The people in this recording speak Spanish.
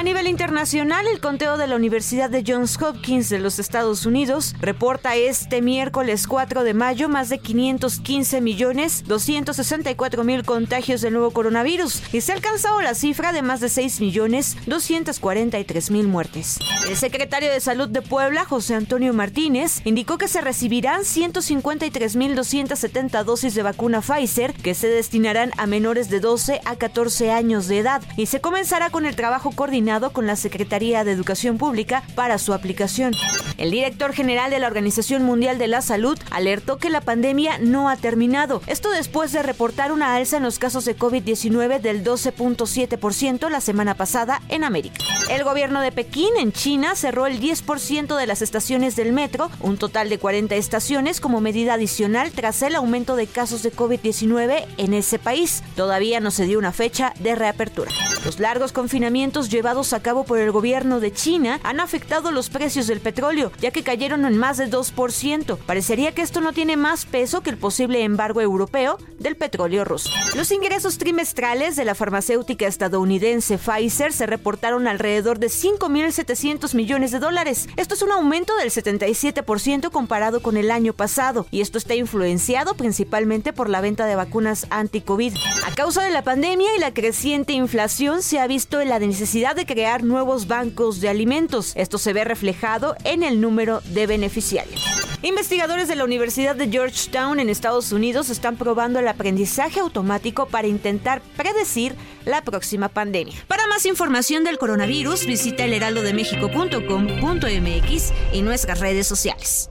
A nivel internacional, el conteo de la Universidad de Johns Hopkins de los Estados Unidos reporta este miércoles 4 de mayo más de 515 millones 264 mil contagios del nuevo coronavirus y se ha alcanzado la cifra de más de 6 millones 243 mil muertes. El secretario de Salud de Puebla, José Antonio Martínez, indicó que se recibirán 153 mil 270 dosis de vacuna Pfizer que se destinarán a menores de 12 a 14 años de edad y se comenzará con el trabajo coordinado con la Secretaría de Educación Pública para su aplicación. El director general de la Organización Mundial de la Salud alertó que la pandemia no ha terminado. Esto después de reportar una alza en los casos de COVID-19 del 12.7% la semana pasada en América. El gobierno de Pekín en China cerró el 10% de las estaciones del metro, un total de 40 estaciones como medida adicional tras el aumento de casos de COVID-19 en ese país. Todavía no se dio una fecha de reapertura. Los largos confinamientos llevados a cabo por el gobierno de China han afectado los precios del petróleo, ya que cayeron en más de 2%. Parecería que esto no tiene más peso que el posible embargo europeo del petróleo ruso. Los ingresos trimestrales de la farmacéutica estadounidense Pfizer se reportaron alrededor de 5.700 millones de dólares. Esto es un aumento del 77% comparado con el año pasado, y esto está influenciado principalmente por la venta de vacunas anti-COVID. A causa de la pandemia y la creciente inflación, se ha visto la necesidad de crear nuevos bancos de alimentos. Esto se ve reflejado en el número de beneficiarios. Investigadores de la Universidad de Georgetown en Estados Unidos están probando el aprendizaje automático para intentar predecir la próxima pandemia. Para más información del coronavirus, visita elheraldodemexico.com.mx y nuestras redes sociales.